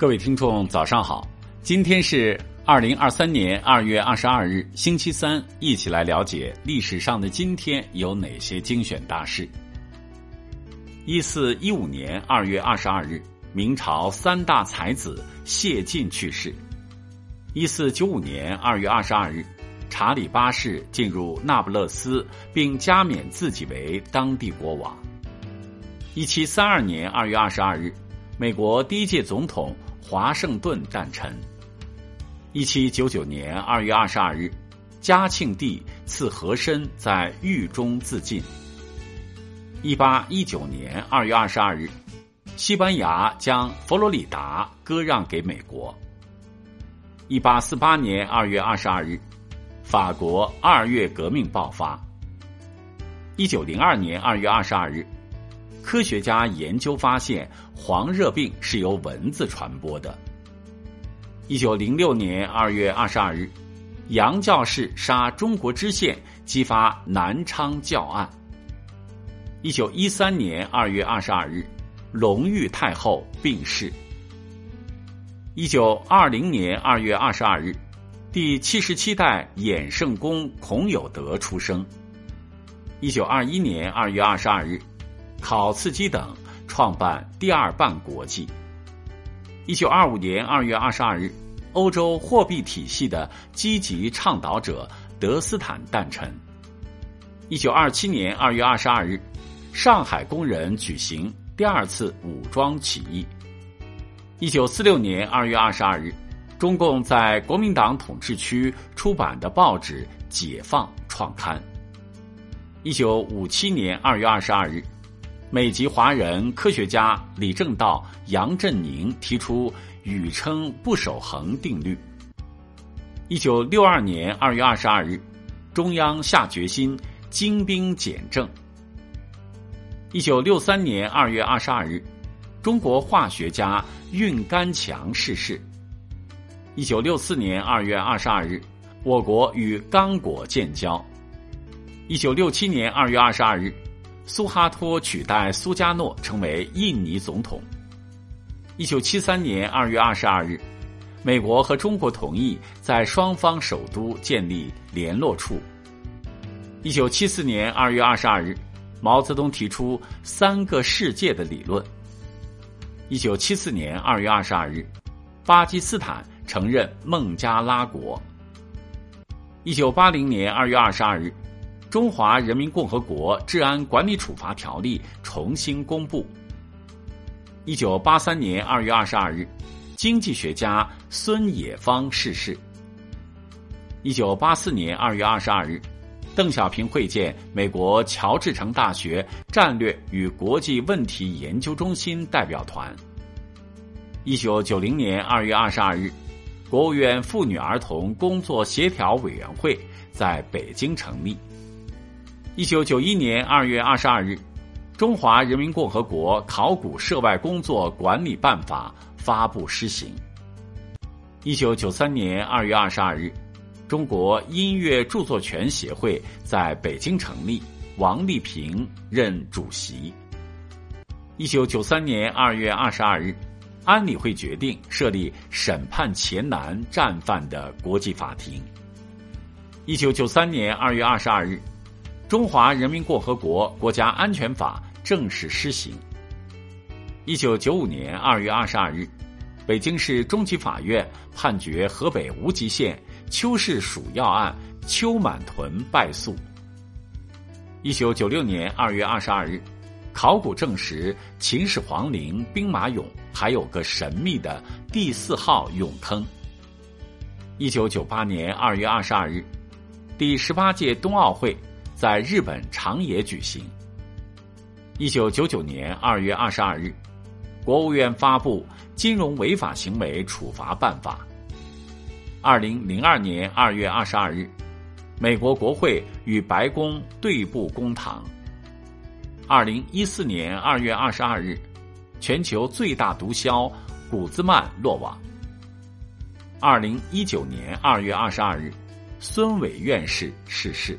各位听众，早上好！今天是二零二三年二月二十二日，星期三，一起来了解历史上的今天有哪些精选大事。一四一五年二月二十二日，明朝三大才子谢晋去世。一四九五年二月二十二日，查理八世进入那不勒斯，并加冕自己为当地国王。一七三二年二月二十二日，美国第一届总统。华盛顿诞辰。一七九九年二月二十二日，嘉庆帝赐和珅在狱中自尽。一八一九年二月二十二日，西班牙将佛罗里达割让给美国。一八四八年二月二十二日，法国二月革命爆发。一九零二年二月二十二日。科学家研究发现，黄热病是由蚊子传播的。一九零六年二月二十二日，杨教士杀中国知县，激发南昌教案。一九一三年二月二十二日，隆裕太后病逝。一九二零年二月二十二日，第七十七代衍圣公孔有德出生。一九二一年二月二十二日。考茨基等创办第二办国际。一九二五年二月二十二日，欧洲货币体系的积极倡导者德斯坦诞辰。一九二七年二月二十二日，上海工人举行第二次武装起义。一九四六年二月二十二日，中共在国民党统治区出版的报纸《解放》创刊。一九五七年二月二十二日。美籍华人科学家李政道、杨振宁提出宇称不守恒定律。一九六二年二月二十二日，中央下决心精兵简政。一九六三年二月二十二日，中国化学家运甘强逝世。一九六四年二月二十二日，我国与刚果建交。一九六七年二月二十二日。苏哈托取代苏加诺成为印尼总统。一九七三年二月二十二日，美国和中国同意在双方首都建立联络处。一九七四年二月二十二日，毛泽东提出“三个世界”的理论。一九七四年二月二十二日，巴基斯坦承认孟加拉国。一九八零年二月二十二日。《中华人民共和国治安管理处罚条例》重新公布。一九八三年二月二十二日，经济学家孙冶方逝世。一九八四年二月二十二日，邓小平会见美国乔治城大学战略与国际问题研究中心代表团。一九九零年二月二十二日，国务院妇女儿童工作协调委员会在北京成立。一九九一年二月二十二日，《中华人民共和国考古涉外工作管理办法》发布施行。一九九三年二月二十二日，中国音乐著作权协会在北京成立，王立平任主席。一九九三年二月二十二日，安理会决定设立审判前南战犯的国际法庭。一九九三年二月二十二日。中华人民共和国国家安全法正式施行。一九九五年二月二十二日，北京市中级法院判决河北无极县邱氏鼠药案邱满屯败诉。一九九六年二月二十二日，考古证实秦始皇陵兵马俑还有个神秘的第四号俑坑。一九九八年二月二十二日，第十八届冬奥会。在日本长野举行。一九九九年二月二十二日，国务院发布《金融违法行为处罚办法》。二零零二年二月二十二日，美国国会与白宫对簿公堂。二零一四年二月二十二日，全球最大毒枭古兹曼落网。二零一九年二月二十二日，孙伟院士逝世。